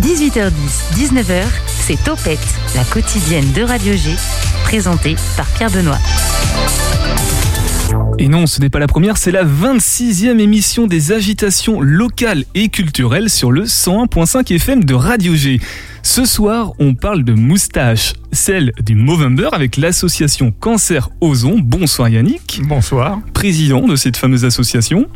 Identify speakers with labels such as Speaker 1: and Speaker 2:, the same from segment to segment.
Speaker 1: 18h10, 19h, c'est Topette, la quotidienne de Radio G, présentée par Pierre Benoît.
Speaker 2: Et non, ce n'est pas la première, c'est la 26e émission des agitations locales et culturelles sur le 101.5 FM de Radio G. Ce soir, on parle de moustache, celle du Movember avec l'association Cancer Ozon. Bonsoir Yannick.
Speaker 3: Bonsoir.
Speaker 2: Président de cette fameuse association.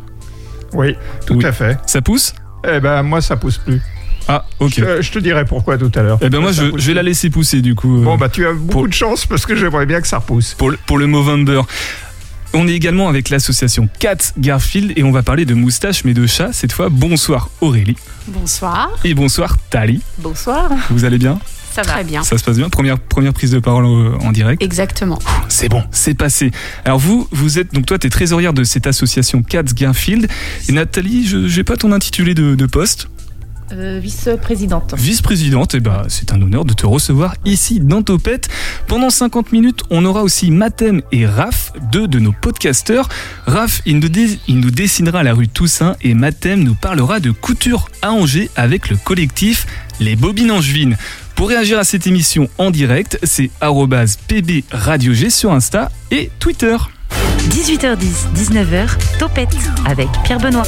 Speaker 3: Oui, tout
Speaker 2: Oui.
Speaker 3: à fait.
Speaker 2: Ça pousse?
Speaker 3: Eh ben, moi, ça pousse plus.
Speaker 2: Ah, ok.
Speaker 3: Je, je te dirai pourquoi tout à l'heure.
Speaker 2: Eh ben moi, je, vais la laisser pousser du coup. euh,
Speaker 3: Bon, bah, tu as beaucoup
Speaker 2: pour-
Speaker 3: de chance parce que j'aimerais bien que ça repousse.
Speaker 2: pour le, pour le Movember. On est également avec l'association Cat Garfield et on va parler de moustache mais de chat cette fois. Bonsoir Aurélie
Speaker 4: Bonsoir.
Speaker 2: et bonsoir Tali.
Speaker 4: Bonsoir.
Speaker 2: Vous allez bien?
Speaker 4: Ça va Très bien.
Speaker 2: Ça se passe bien première, première prise de parole euh, en direct.
Speaker 4: Exactement.
Speaker 2: C'est bon, c'est passé. Alors vous, vous êtes donc toi, tu es trésorière de cette association Cats Garfield et Nathalie, je n'ai pas ton intitulé de, de poste.
Speaker 5: Euh, Vice-présidente.
Speaker 2: Vice-présidente, et bah, c'est un honneur de te recevoir ici dans Topette. Pendant 50 minutes, on aura aussi Mathem et Raph, deux de nos podcasteurs. Raph, il nous, dé- il nous dessinera la rue Toussaint et Mathem nous parlera de couture à Angers avec le collectif Les Bobines Angevines. Pour réagir à cette émission en direct, c'est arrobase pb radio G sur Insta et Twitter.
Speaker 1: 18h10, 19h, Topette avec Pierre Benoît.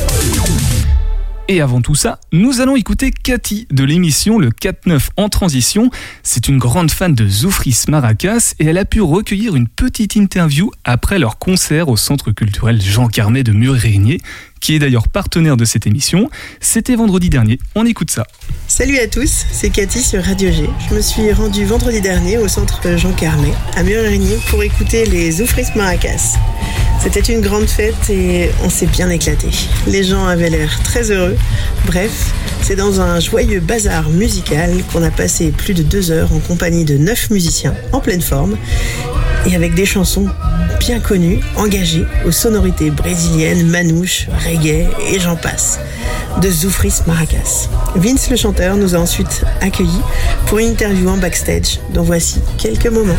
Speaker 2: Et avant tout ça, nous allons écouter Cathy de l'émission Le 4-9 en transition. C'est une grande fan de Zoufris Maracas et elle a pu recueillir une petite interview après leur concert au centre culturel Jean Carmet de Mur-Régnier, qui est d'ailleurs partenaire de cette émission. C'était vendredi dernier. On écoute ça.
Speaker 6: Salut à tous, c'est Cathy sur Radio G. Je me suis rendue vendredi dernier au centre Jean Carmet à Murigny pour écouter les Oufris Maracas. C'était une grande fête et on s'est bien éclaté. Les gens avaient l'air très heureux. Bref, c'est dans un joyeux bazar musical qu'on a passé plus de deux heures en compagnie de neuf musiciens en pleine forme et avec des chansons bien connues, engagées aux sonorités brésiliennes, manouches, reggae et j'en passe, de Zoufris Maracas. Vince le chanteur nous a ensuite accueillis pour une interview en backstage, dont voici quelques moments.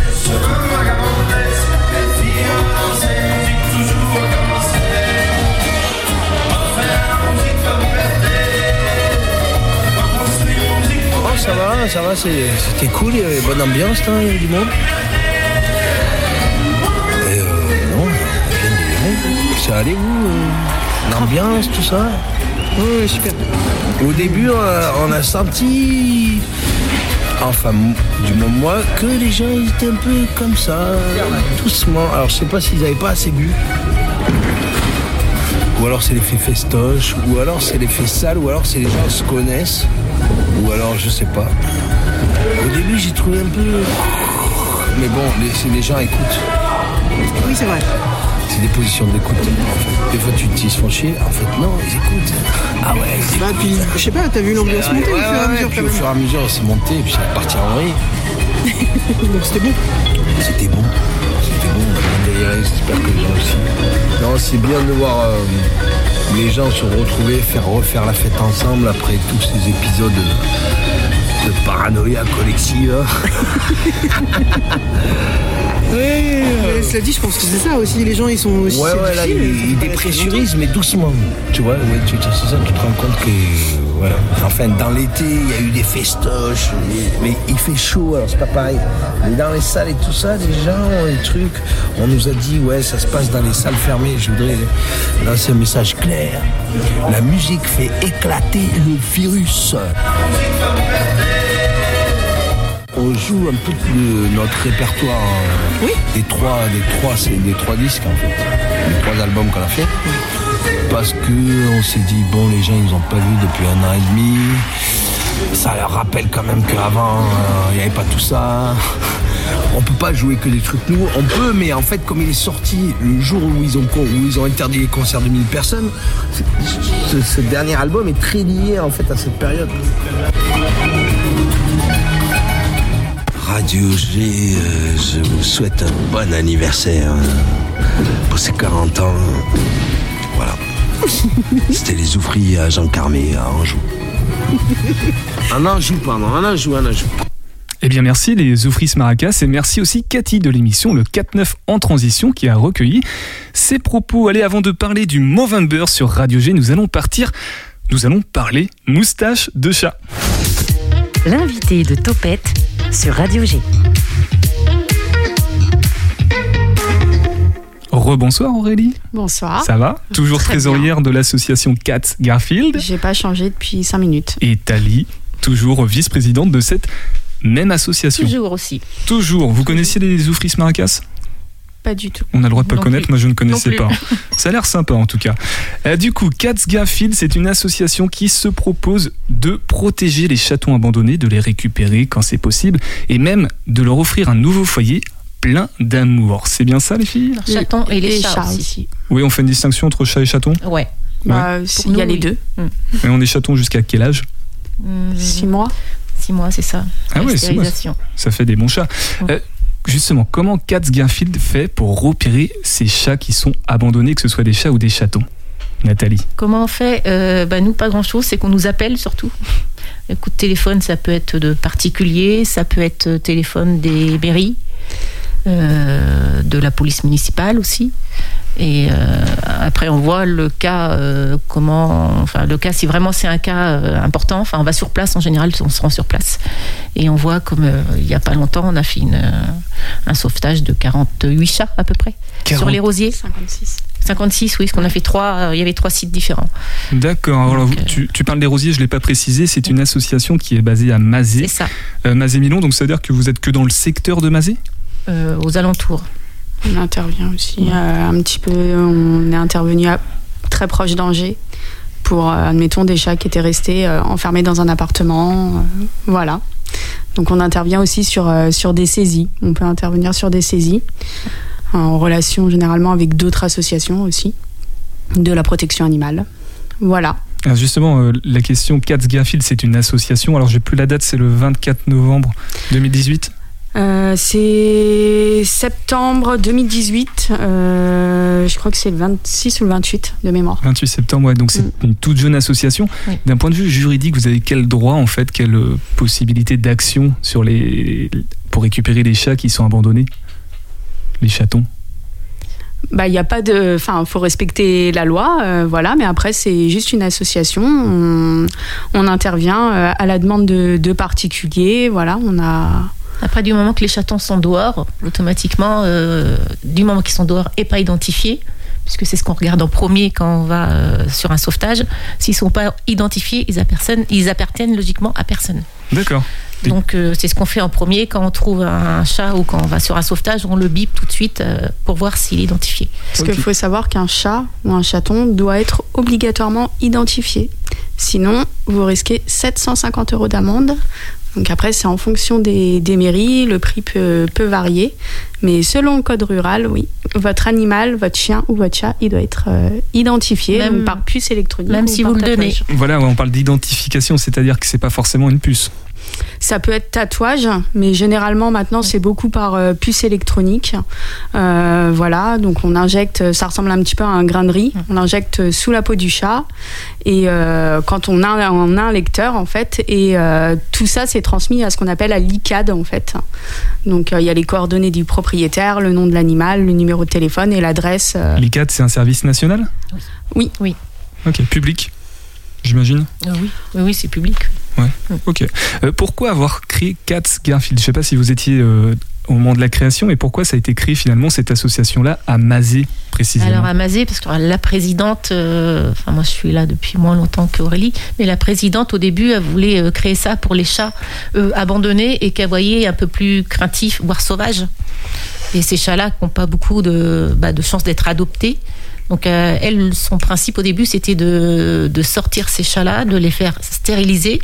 Speaker 7: Ça va, ça va, c'était cool, il y avait bonne ambiance, il y avait du monde. Et euh, non. Ça allait, vous euh, L'ambiance, tout ça? Oui, super. Au début, on a senti, enfin, du moins moi, que les gens étaient un peu comme ça, doucement. Alors, je sais pas s'ils avaient pas assez bu. Ou alors c'est l'effet festoche, ou alors c'est l'effet sale, ou alors c'est les gens se connaissent, ou alors je sais pas. Au début j'ai trouvé un peu. Mais bon, les, les gens écoutent.
Speaker 6: Oui, c'est vrai.
Speaker 7: C'est des positions d'écoute. Des fois tu te dis ils chier, en fait non, ils écoutent. Ah ouais, ils
Speaker 6: Bah,
Speaker 7: écoutent.
Speaker 6: puis, je sais pas, t'as vu l'ambiance monter au
Speaker 7: Ouais,
Speaker 6: fur et à mesure
Speaker 7: puis au fur et à mesure c'est monté, et puis c'est reparti en.
Speaker 6: Donc c'était bon.
Speaker 7: C'était bon. C'était bon. J'espère que gens aussi. Non, c'est bien de voir euh, les gens se retrouver, faire refaire la fête ensemble après tous ces épisodes de, de paranoïa collective. oui,
Speaker 6: Mais cela dit, je pense que c'est ça aussi. Les gens, ils sont aussi.
Speaker 7: Ouais, ouais, là, ils, dépressurisent, mais doucement. Tu vois, ouais, tu, tu- c'est ça, tu te rends compte que. Enfin, dans l'été, il y a eu des festoches, mais, mais il fait chaud, alors c'est pas pareil. Mais dans les salles et tout ça, les gens, les trucs, on nous a dit, ouais, ça se passe dans les salles fermées. Je voudrais lancer un message clair. La musique fait éclater le virus. On joue un peu de notre répertoire des trois, des trois, c'est des trois disques en fait, des trois albums qu'on a fait. Parce que on s'est dit bon, les gens ils ont pas vu depuis un an et demi. Ça leur rappelle quand même qu'avant euh, il n'y avait pas tout ça. On peut pas jouer que des trucs nouveaux. On peut, mais en fait, comme il est sorti le jour où ils ont, où ils ont interdit les concerts de 1000 personnes, ce dernier album est très lié en fait à cette période.
Speaker 8: Radio G, euh, je vous souhaite un bon anniversaire euh, pour ces 40 ans. Voilà. C'était les ouvriers à Jean Carmé à Anjou.
Speaker 7: Un Anjou, pardon, un Anjou, un Anjou.
Speaker 2: Eh bien merci les Oufris Maracas et merci aussi Cathy de l'émission Le 4-9 en transition qui a recueilli ces propos. Allez, avant de parler du Movember sur Radio G, nous allons partir nous allons parler moustache de chat.
Speaker 1: L'invité de Topette sur Radio G.
Speaker 2: Rebonsoir Aurélie.
Speaker 4: Bonsoir.
Speaker 2: Ça va? Toujours
Speaker 4: Très
Speaker 2: trésorière de l'association Cats Garfield.
Speaker 4: J'ai pas changé depuis 5 minutes.
Speaker 2: Et Tali, toujours vice-présidente de cette même association.
Speaker 5: Toujours aussi.
Speaker 2: Toujours. Vous connaissiez les Oufris Maracas?
Speaker 4: Pas du tout.
Speaker 2: On a le droit de pas
Speaker 5: Non
Speaker 2: connaître,
Speaker 5: plus.
Speaker 2: moi je ne connaissais pas. Ça a l'air sympa en tout cas. Euh, du coup, Cats Garfield, c'est une association qui se propose de protéger les chatons abandonnés, de les récupérer quand c'est possible, et même de leur offrir un nouveau foyer plein d'amour. C'est bien ça les filles
Speaker 5: Alors, chatons et les, chats, aussi.
Speaker 2: Oui, on fait une distinction entre chat et chaton?
Speaker 5: Ouais.
Speaker 4: Bah, Il y a les
Speaker 5: oui.
Speaker 4: deux.
Speaker 2: Et on est chaton jusqu'à quel âge?
Speaker 4: 6 mois.
Speaker 5: Six mois, c'est ça.
Speaker 2: Ah ouais, six mois. Ça fait des bons chats.
Speaker 5: Ouais.
Speaker 2: Euh, justement, comment Cats Garfield fait pour repérer ces chats qui sont abandonnés, que ce soit des chats ou des chatons? Nathalie.
Speaker 5: Comment on fait? Euh, bah, Nous, pas grand-chose. C'est qu'on nous appelle surtout. Le coup de téléphone, ça peut être de particuliers, ça peut être euh, téléphone des mairies, de la police municipale aussi. Et euh, après, on voit le cas, euh, comment, enfin, le cas, si vraiment c'est un cas euh, important, enfin, on va sur place en général, on se rend sur place et on voit comme euh, il y a pas longtemps, on a fait une, euh, un sauvetage de 48 chats à peu près sur
Speaker 2: 40.
Speaker 5: les rosiers.
Speaker 4: 56.
Speaker 5: 56, oui, parce qu'on a fait trois, euh, il y avait trois sites différents.
Speaker 2: D'accord. Alors,
Speaker 5: Donc, euh,
Speaker 2: tu, tu parles des rosiers, je ne l'ai pas précisé. C'est une association qui est basée à
Speaker 5: C'est
Speaker 2: Mazé,
Speaker 5: ça,
Speaker 2: euh, Mazé-Milon. Donc, ça veut dire que vous êtes que dans le secteur de Mazé?
Speaker 5: Euh, aux alentours.
Speaker 4: On intervient aussi
Speaker 5: Ouais.
Speaker 4: euh, un petit peu. On est intervenu à- très proche d'Angers pour, euh, admettons, des chats qui étaient restés euh, enfermés dans un appartement. euh, voilà. Donc on intervient aussi sur, euh, sur des saisies. On peut intervenir sur des saisies en relation généralement avec d'autres associations aussi de la protection animale. Voilà.
Speaker 2: Alors justement, euh, la question Cats Garfield, c'est une association. Alors, j'ai plus la date, c'est le 24 novembre 2018.
Speaker 4: Euh, c'est septembre 2018. euh, je crois que c'est le 26 ou le 28 de mémoire.
Speaker 2: 28 septembre, ouais, donc c'est
Speaker 4: Mm.
Speaker 2: une toute jeune association.
Speaker 5: Oui.
Speaker 2: D'un point de vue juridique, vous avez quel droit, en fait, quelle euh, possibilité d'action sur les pour récupérer les chats qui sont abandonnés? Les chatons?
Speaker 4: Bah, il n'y a pas de. Enfin, faut respecter la loi, euh, voilà, mais après, c'est juste une association. On, on intervient euh, à la demande de, de particuliers, voilà, on a.
Speaker 5: Après, du moment que les chatons sont dehors, automatiquement, euh, du moment qu'ils sont dehors et pas identifiés, puisque c'est ce qu'on regarde en premier quand on va euh, sur un sauvetage, s'ils sont pas identifiés, ils appartiennent, ils appartiennent logiquement à personne.
Speaker 2: D'accord.
Speaker 5: Donc euh, c'est ce qu'on fait en premier quand on trouve un chat ou quand on va sur un sauvetage, on le bip tout de suite euh, pour voir s'il est identifié.
Speaker 4: Parce
Speaker 2: Ok.
Speaker 4: qu'il faut savoir qu'un chat ou un chaton doit être obligatoirement identifié. Sinon, vous risquez 750 euros d'amende. Donc après, c'est en fonction des, des mairies, le prix peut, peut varier. Mais selon le code rural, oui, votre animal, votre chien ou votre chat, il doit être euh, identifié
Speaker 5: Même-
Speaker 4: par puce électronique.
Speaker 5: même
Speaker 4: ou
Speaker 5: si
Speaker 4: par
Speaker 5: vous le donnez.
Speaker 2: Voilà, on parle d'identification, c'est-à-dire que c'est pas forcément une puce.
Speaker 4: Ça peut être tatouage, mais généralement maintenant c'est beaucoup par euh, puce électronique. Euh, voilà, donc on injecte, ça ressemble un petit peu à un grain de riz. On l'injecte sous la peau du chat et euh, quand on a, on a un lecteur en fait, et euh, tout ça c'est transmis à ce qu'on appelle à l'ICAD en fait. Donc euh, il y a les coordonnées du propriétaire, le nom de l'animal, le numéro de téléphone et l'adresse. euh,
Speaker 2: L'ICAD, c'est un service national?
Speaker 4: Oui.
Speaker 5: Oui.
Speaker 2: Ok, public, j'imagine?
Speaker 5: Ah oui, oui, oui, c'est public.
Speaker 2: Ok. Euh, pourquoi avoir créé Cats Garfield Je sais pas si vous étiez euh, au moment de la création, mais pourquoi ça a été créé finalement cette association-là à Mazé précisément?
Speaker 5: Alors à Mazé, parce que la présidente, euh, enfin moi je suis là depuis moins longtemps qu'Aurélie, mais la présidente au début elle voulait créer ça pour les chats abandonnés et qu'elle voyait un peu plus craintifs, voire sauvages. Et ces chats-là n'ont pas beaucoup de, bah, chances d'être adoptés. Donc elle, son principe au début c'était de sortir ces chats-là, de les faire stériliser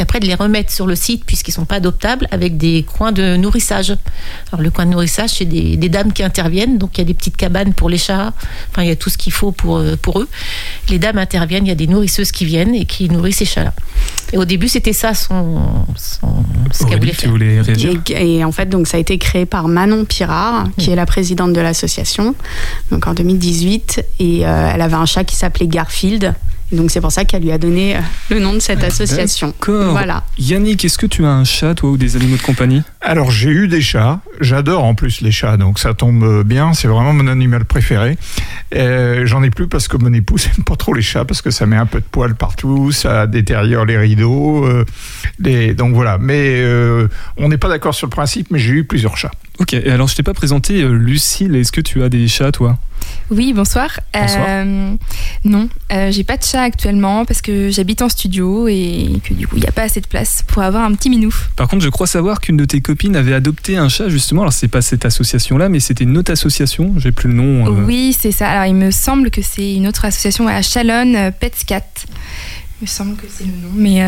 Speaker 5: et après de les remettre sur le site puisqu'ils sont pas adoptables avec des coins de nourrissage. Alors le coin de nourrissage, c'est des, des dames qui interviennent, donc il y a des petites cabanes pour les chats, enfin il y a tout ce qu'il faut pour, euh, pour eux. Les dames interviennent, il y a des nourrisseuses qui viennent et qui nourrissent ces chats-là. Et au début, c'était ça son, son- ce qu'elle voulait
Speaker 2: tu
Speaker 5: faire.
Speaker 2: voulais réagir?
Speaker 4: Et, et en fait, donc ça a été créé par Manon Pirard, qui est la présidente de l'association, donc en 2018. Et euh, elle avait un chat qui s'appelait Garfield. Et donc c'est pour ça qu'elle lui a donné euh, le nom de cette association.
Speaker 2: D'accord.
Speaker 4: Voilà.
Speaker 2: Yannick, est-ce que tu as un chat, toi, ou des animaux de compagnie?
Speaker 3: Alors j'ai eu des chats, j'adore en plus les chats, donc ça tombe bien, c'est vraiment mon animal préféré. Euh, J'en ai plus parce que mon épouse n'aime pas trop les chats, parce que ça met un peu de poils partout, ça détériore les rideaux, euh, les- donc voilà. Mais euh, on n'est pas d'accord sur le principe, mais j'ai eu plusieurs chats.
Speaker 2: Ok, et alors je t'ai pas présenté euh, Lucille, est-ce que tu as des chats, toi?
Speaker 9: Oui, bonsoir.
Speaker 2: Bonsoir.
Speaker 9: Euh, non, euh, j'ai pas de chat actuellement parce que j'habite en studio et que du coup il n'y a pas assez de place pour avoir un petit minou.
Speaker 2: Par contre, je crois savoir qu'une de tes copines avait adopté un chat, justement. Alors, c'est pas cette association-là, mais c'était une autre association, j'ai plus le nom. euh.
Speaker 9: Oui, c'est ça. Alors il me semble que c'est une autre association à Chalonne, Petscat. Il me semble que c'est le nom, mais,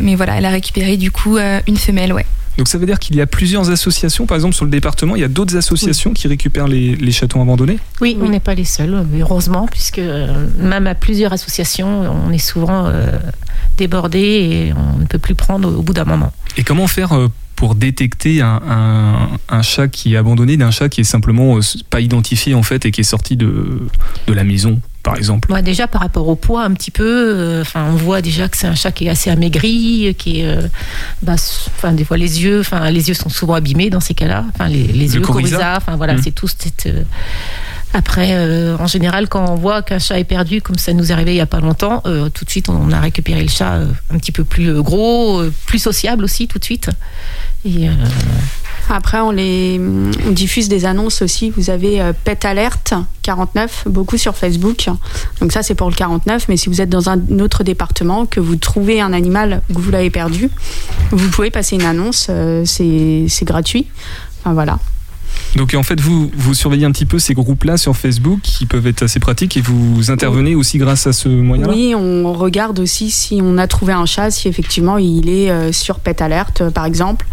Speaker 9: mais voilà, elle a récupéré du coup une femelle, ouais.
Speaker 2: Donc, ça veut dire qu'il y a plusieurs associations. Par exemple, sur le département, il y a d'autres associations qui récupèrent les, les chatons abandonnés.
Speaker 5: Oui,
Speaker 4: Oui.
Speaker 5: on n'est pas les seuls, mais heureusement, puisque euh, même à plusieurs associations, on est souvent euh, débordé et on ne peut plus prendre au bout d'un moment.
Speaker 2: Et comment faire euh, pour détecter un, un- un chat qui est abandonné d'un chat qui est simplement euh, pas identifié, en fait, et qui est sorti de, de la maison, par exemple
Speaker 5: Moi, déjà, par rapport au poids, un petit peu, euh, on voit déjà que c'est un chat qui est assez amaigri, qui est, euh, bah, enfin, des fois les yeux, enfin, les yeux sont souvent abîmés dans ces cas-là, enfin, les, les
Speaker 2: Le
Speaker 5: yeux
Speaker 2: coryza.
Speaker 5: enfin, voilà,
Speaker 2: Mhm.
Speaker 5: c'est tout. cette, euh, Après, en général, quand on voit qu'un chat est perdu, comme ça nous est arrivé il y a pas longtemps, tout de suite, on a récupéré le chat un petit peu plus gros, plus sociable aussi, tout de suite. Et,
Speaker 4: Après, on, les, diffuse des annonces aussi. Vous avez euh, Pet Alert 49, beaucoup sur Facebook. Donc ça, c'est pour le 49. Mais si vous êtes dans un autre département, que vous trouvez un animal, que vous l'avez perdu, vous pouvez passer une annonce. euh, c'est gratuit. Enfin voilà.
Speaker 2: Donc en fait, vous, vous surveillez un petit peu ces groupes-là sur Facebook qui peuvent être assez pratiques et vous intervenez aussi grâce à ce moyen-là?
Speaker 4: Oui, on regarde aussi si on a trouvé un chat, si effectivement il est euh, sur Pet Alert, euh, par exemple.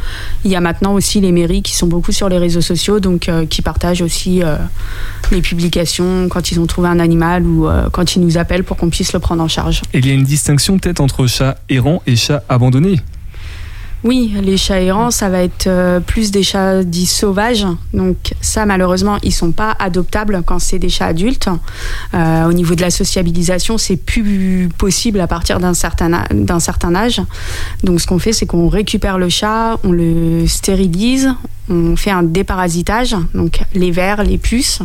Speaker 4: Il y a maintenant aussi les mairies qui sont beaucoup sur les réseaux sociaux, donc euh, qui partagent aussi euh, les publications quand ils ont trouvé un animal ou euh, quand ils nous appellent pour qu'on puisse le prendre en charge.
Speaker 2: Et il y a une distinction peut-être entre chat errant et chat abandonné?
Speaker 4: Oui, les chats errants, ça va être euh, plus des chats dits sauvages. Donc ça, malheureusement, ils sont pas adoptables quand c'est des chats adultes. Euh, au niveau de la sociabilisation, c'est plus possible à partir d'un certain, d'un certain âge. Donc ce qu'on fait, c'est qu'on récupère le chat, on le stérilise, on fait un déparasitage, donc les vers, les puces,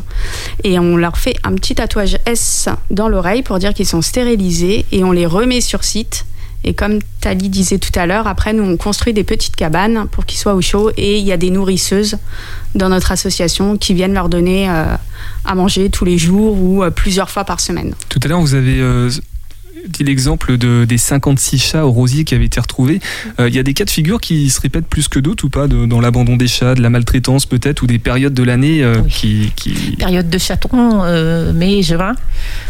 Speaker 4: et on leur fait un petit tatouage S dans l'oreille pour dire qu'ils sont stérilisés, et on les remet sur site. Et comme Tali disait tout à l'heure, après, nous, on construit des petites cabanes pour qu'ils soient au chaud. Et il y a des nourrisseuses dans notre association qui viennent leur donner euh, à manger tous les jours ou euh, plusieurs fois par semaine.
Speaker 2: Tout à l'heure, vous avez euh, l'exemple de, des 56 chats au rosier qui avaient été retrouvés. Euh, Il y a des cas de figure qui se répètent plus que d'autres ou pas de- dans l'abandon des chats, de la maltraitance peut-être, ou des périodes de l'année euh,
Speaker 5: Oui.
Speaker 2: qui, qui-
Speaker 5: période de chatons, euh, mai, juin,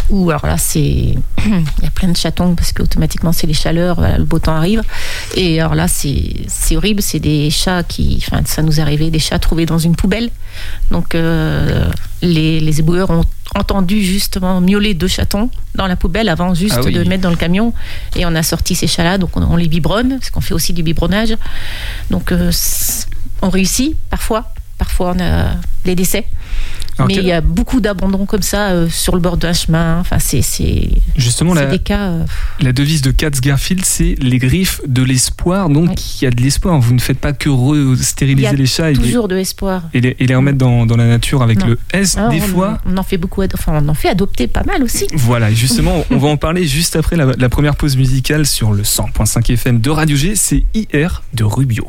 Speaker 5: où alors là, c'est. Il y a plein de chatons parce qu'automatiquement, c'est les chaleurs, voilà, le beau temps arrive. Et alors là, c'est c'est horrible, c'est des chats qui. Enfin, ça nous est arrivé, des chats trouvés dans une poubelle. Donc, euh, les, les éboueurs ont entendu justement miauler deux chatons dans la poubelle avant juste
Speaker 2: Ah oui.
Speaker 5: de le mettre dans le camion. Et on a sorti ces chats-là, donc on, on les biberonne, parce qu'on fait aussi du biberonnage. Donc, euh, on réussit parfois. Parfois, on a des décès.
Speaker 2: Alors,
Speaker 5: Mais il y a beaucoup d'abandons comme ça euh, sur le bord d'un chemin. Enfin, c'est
Speaker 2: Justement, la,
Speaker 5: des cas. euh,
Speaker 2: la devise de Katz Garfield, c'est les griffes de l'espoir. Donc, il y a de l'espoir. Vous ne faites pas que
Speaker 5: Il
Speaker 2: stériliser les chats et les,
Speaker 5: toujours de l'espoir.
Speaker 2: et les- et les remettre dans, dans la nature avec
Speaker 5: Non.
Speaker 2: le S.
Speaker 5: Ah,
Speaker 2: des
Speaker 5: on,
Speaker 2: fois,
Speaker 5: on en fait beaucoup. Enfin, on en fait adopter pas mal aussi.
Speaker 2: Voilà, et justement, on va en parler juste après la, la première pause musicale sur le 100.5 FM de Radio G. C'est IR de Rubio.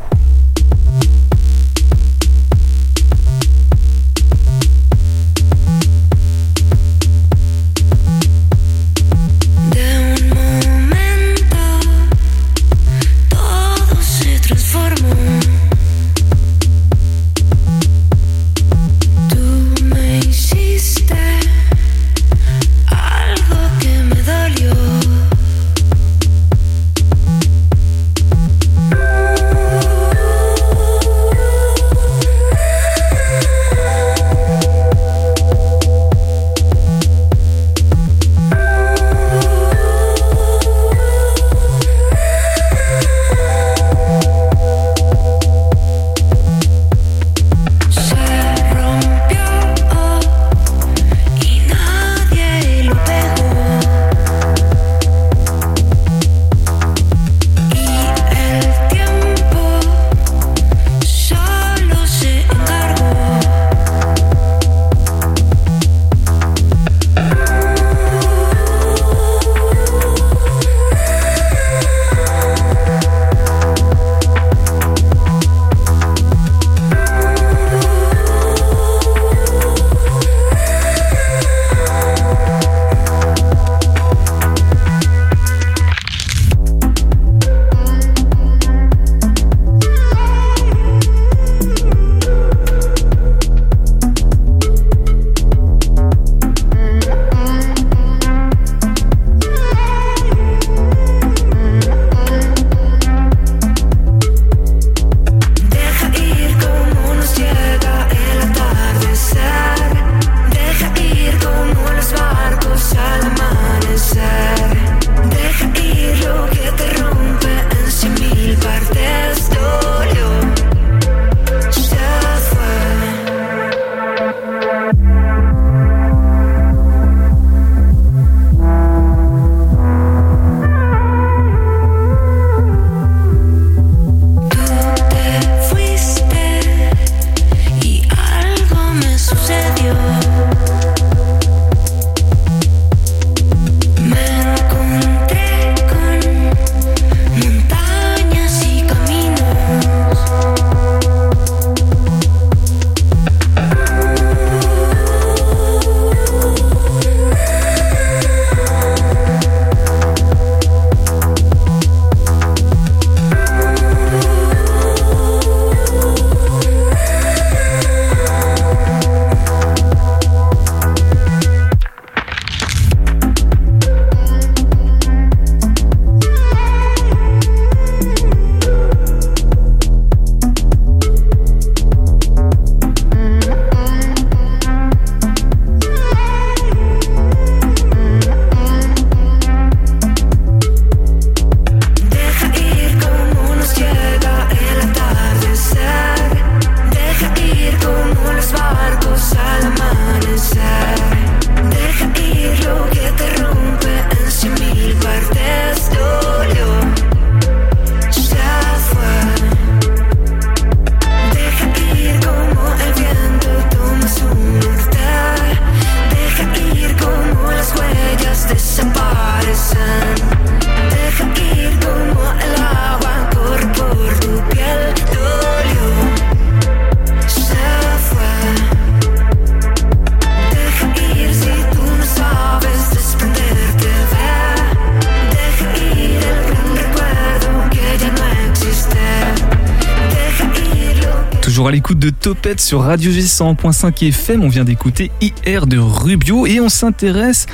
Speaker 2: Toujours à l'écoute de Topette sur Radio G 100.5 FM. On vient d'écouter IR de Rubio et on s'intéresse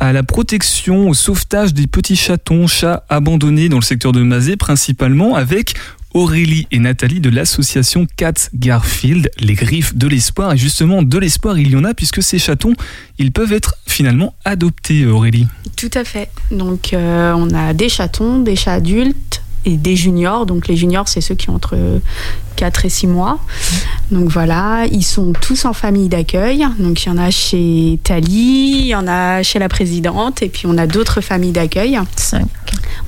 Speaker 2: à la protection, au sauvetage des petits chatons, chats abandonnés dans le secteur de Mazé principalement avec Aurélie et Nathalie de l'association Cats Garfield, les griffes de l'espoir. Et justement, de l'espoir, il y en a puisque ces chatons, ils peuvent être finalement adoptés, Aurélie.
Speaker 4: Tout à fait. Donc, euh, on a des chatons, des chats adultes et des juniors. Donc, les juniors, c'est ceux qui ont entre 4 et 6 mois. Donc, voilà. Ils sont tous en famille d'accueil. Donc, il y en a chez Thalie, il y en a chez la présidente, et puis on a d'autres familles d'accueil.
Speaker 5: 5.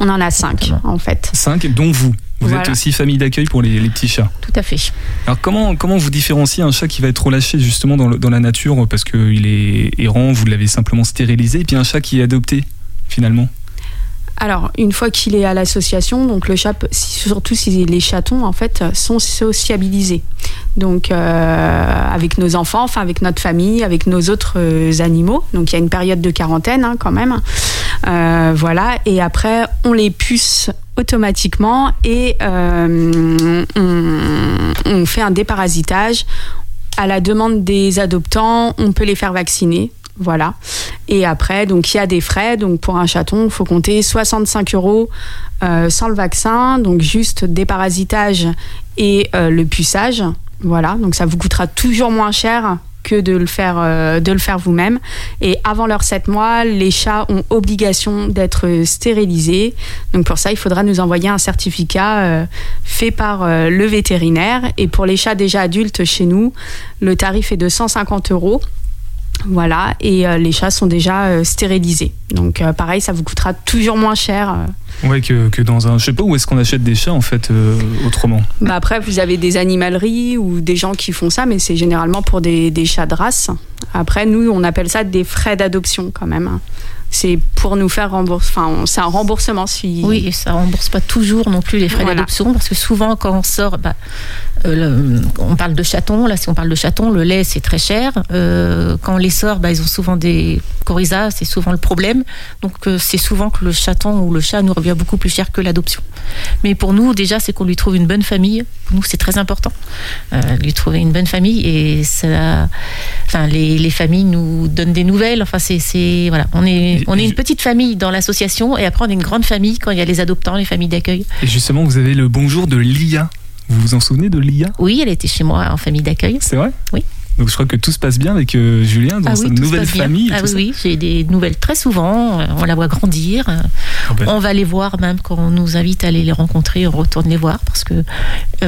Speaker 4: On en a 5, en fait.
Speaker 2: Cinq, dont vous. Vous
Speaker 4: Voilà.
Speaker 2: êtes aussi famille d'accueil pour les, les petits chats.
Speaker 5: Tout à fait.
Speaker 2: Alors comment, comment vous différenciez un chat qui va être relâché justement dans, le- dans la nature? Parce qu'il est errant, vous l'avez simplement stérilisé, et puis un chat qui est adopté finalement
Speaker 4: Alors, une fois qu'il est à l'association, surtout si les chatons en fait sont sociabilisés, donc euh, avec nos enfants, enfin avec notre famille, avec nos autres euh, animaux. Donc il y a une période de quarantaine hein, quand même, Euh, voilà. Et après, on les puce automatiquement et on fait un déparasitage. À la demande des adoptants, on peut les faire vacciner. Voilà. Et après, donc il y a des frais. Donc pour un chaton, il faut compter 65 euros euh, sans le vaccin, donc juste déparasitage et euh, le puçage. Voilà. Donc ça vous coûtera toujours moins cher que de le faire, euh, faire vous-même. Et avant leurs 7 mois, les chats ont obligation d'être stérilisés. Donc pour ça, il faudra nous envoyer un certificat fait par le vétérinaire. Et pour les chats déjà adultes chez nous, le tarif est de 150 euros. Voilà, et euh, les chats sont déjà euh, stérilisés. Donc euh, pareil, ça vous coûtera toujours moins cher.
Speaker 2: Ouais, que, que dans un. Je sais pas où est-ce qu'on achète des chats en fait autrement.
Speaker 4: Bah, après, vous avez des animaleries ou des gens qui font ça, mais c'est généralement pour des, des chats de race. Après, nous, on appelle ça des frais d'adoption quand même. C'est pour nous faire rembourser. Enfin, c'est un remboursement si.
Speaker 5: Oui, et ça rembourse pas toujours non plus les frais
Speaker 4: Voilà.
Speaker 5: d'adoption parce que souvent quand on sort, bah, euh, le- on parle de chatons. Là, si on parle de chatons, le lait c'est très cher. Euh, quand on les sort, bah, ils ont souvent des coryzas, c'est souvent le problème. Donc euh, c'est souvent que le chaton ou le chat nous revient beaucoup plus cher que l'adoption. Mais pour nous, déjà, c'est qu'on lui trouve une bonne famille. Pour nous, c'est très important. Lui trouver une bonne famille et ça, enfin, les, les familles nous donnent des nouvelles. Enfin, c'est, voilà, on est, on est une petite famille dans l'association et après on est une grande famille quand il y a les adoptants, les familles d'accueil.
Speaker 2: Et justement, vous avez le bonjour de Lia. Vous vous en souvenez de Lia?
Speaker 5: Oui, elle était chez moi en famille d'accueil.
Speaker 2: C'est vrai?
Speaker 5: Oui.
Speaker 2: Donc je crois que tout se passe bien avec euh, Julien dans
Speaker 5: Ah
Speaker 2: sa
Speaker 5: oui, se
Speaker 2: nouvelle famille.
Speaker 5: Ah oui, oui, j'ai des nouvelles très souvent. euh, On la voit grandir. euh,
Speaker 2: Ah bah,
Speaker 5: On va les voir même quand on nous invite à aller les rencontrer, on retourne les voir parce que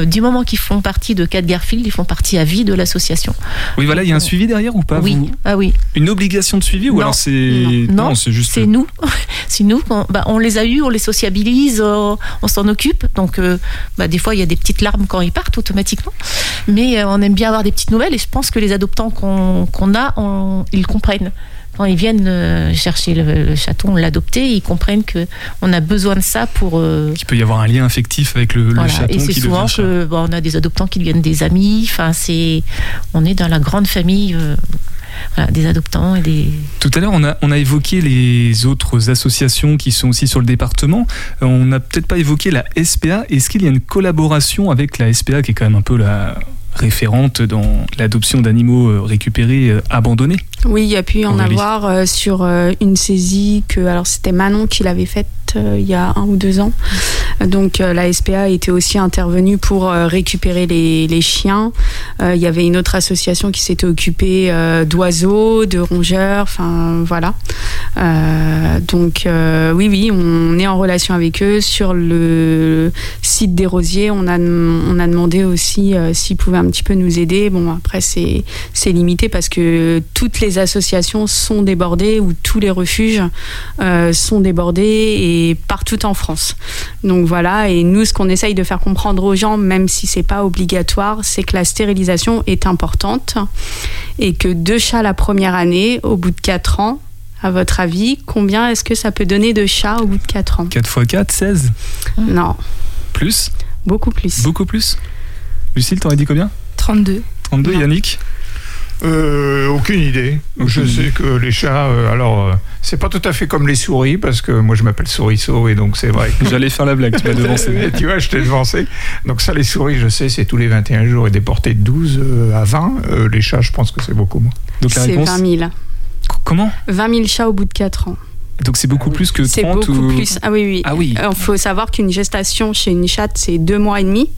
Speaker 5: du moment qu'ils font partie de Cat Garfield, ils font partie à vie de l'association.
Speaker 2: Oui, voilà, il y a un suivi derrière ou pas
Speaker 5: oui,
Speaker 2: vous
Speaker 5: ah oui.
Speaker 2: Une obligation de suivi ou
Speaker 5: Non.
Speaker 2: alors c'est.
Speaker 5: Non,
Speaker 2: c'est juste.
Speaker 5: C'est nous, c'est nous. bah, on les a eus, on les sociabilise, euh, on s'en occupe. Donc, euh, bah, des fois, il y a des petites larmes quand ils partent automatiquement. Mais euh, on aime bien avoir des petites nouvelles et je pense que les adoptants qu'on a, on- ils comprennent. Quand ils viennent euh, chercher le, le chaton, l'adopter, ils comprennent que on a besoin de ça pour. euh,
Speaker 2: Il peut y avoir un lien affectif avec le, le
Speaker 5: voilà.
Speaker 2: chaton
Speaker 5: Et c'est souvent que bon, on a des adoptants qui deviennent des amis. Enfin, c'est on est dans la grande famille. euh, voilà, des adoptants et des,
Speaker 2: Tout à l'heure, on a, on a évoqué les autres associations qui sont aussi sur le département. Euh, On n'a peut-être pas évoqué la SPA. Est-ce qu'il y a une collaboration avec la SPA qui est quand même un peu la référente dans l'adoption d'animaux euh, récupérés, euh, abandonnés
Speaker 4: Oui, il y a pu y en
Speaker 2: Aurélie.
Speaker 4: avoir euh, sur une saisie que alors c'était Manon qui l'avait faite il y a un ou deux ans. Donc euh, la SPA était aussi intervenue pour euh, récupérer les, chiens. Euh, il y avait une autre association qui s'était occupée euh, d'oiseaux, de rongeurs, enfin voilà. Euh, donc euh, oui, oui, on est en relation avec eux sur le site des Rosiers. On a, on a demandé aussi euh, s'ils pouvaient un petit peu nous aider. Bon, après c'est limité parce que toutes les associations sont débordées ou tous les refuges euh, sont débordés partout en France. Donc voilà, et nous, ce qu'on essaye de faire comprendre aux gens, même si c'est pas obligatoire, c'est que la stérilisation est importante et que deux chats la première année, au bout de quatre ans, à votre avis, combien est-ce que ça peut donner de chats au bout de 4 ans?
Speaker 2: 4 x 4, 16
Speaker 4: Non,
Speaker 2: Plus?
Speaker 4: Beaucoup plus.
Speaker 2: Beaucoup plus? Lucille, t'aurais dit combien?
Speaker 9: 32.
Speaker 2: 32,
Speaker 4: Non.
Speaker 2: Yannick?
Speaker 3: Euh, aucune idée. Je sais que les chats, euh, alors, euh, c'est pas tout à fait comme les souris, parce que moi je m'appelle Souriceau, et donc c'est vrai. que-
Speaker 2: J'allais faire la blague, tu m'as devancé.
Speaker 3: tu vois, je t'ai devancé. Donc ça, les souris, je sais, c'est tous les 21 jours et déporté de 12 euh, à 20. Euh, les chats, je pense que c'est beaucoup moins.
Speaker 2: Donc la
Speaker 4: C'est
Speaker 2: réponse.
Speaker 4: 20 000.
Speaker 2: Comment?
Speaker 4: 20 000 chats au bout de 4 ans.
Speaker 2: Donc c'est beaucoup plus que 30
Speaker 4: C'est beaucoup
Speaker 2: ou...
Speaker 4: plus. Ah oui, oui.
Speaker 2: Ah oui.
Speaker 4: Il faut savoir qu'une gestation chez une chatte, c'est deux mois et demi.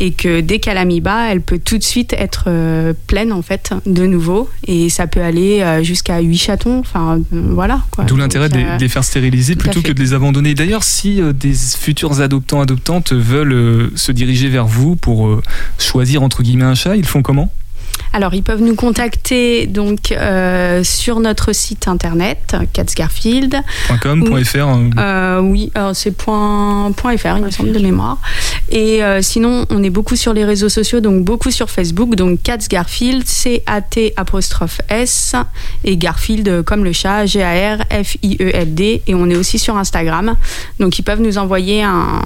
Speaker 4: Et que dès qu'elle a mis bas, elle peut tout de suite être euh, pleine, en fait, de nouveau. Et ça peut aller euh, jusqu'à 8 chatons. Enfin, euh, voilà.
Speaker 2: D'où l'intérêt de, les-
Speaker 4: euh,
Speaker 2: de les faire stériliser plutôt que de les abandonner. D'ailleurs, si euh, des futurs adoptants, adoptantes veulent euh, se diriger vers vous pour euh, choisir entre guillemets un chat, ils font comment?
Speaker 4: Alors, ils peuvent nous contacter donc euh, sur notre site internet, Catsgarfield.
Speaker 2: .com,
Speaker 4: Oui.
Speaker 2: .fr euh,
Speaker 4: Euh, oui, alors c'est point, point .fr, il me semble, de mémoire. Et euh, sinon, on est beaucoup sur les réseaux sociaux, donc beaucoup sur Facebook, donc Cats Garfield, C-A-T apostrophe S, et Garfield euh, comme le chat, G-A-R-F-I-E-L-D, et on est aussi sur Instagram. Donc ils peuvent nous envoyer un,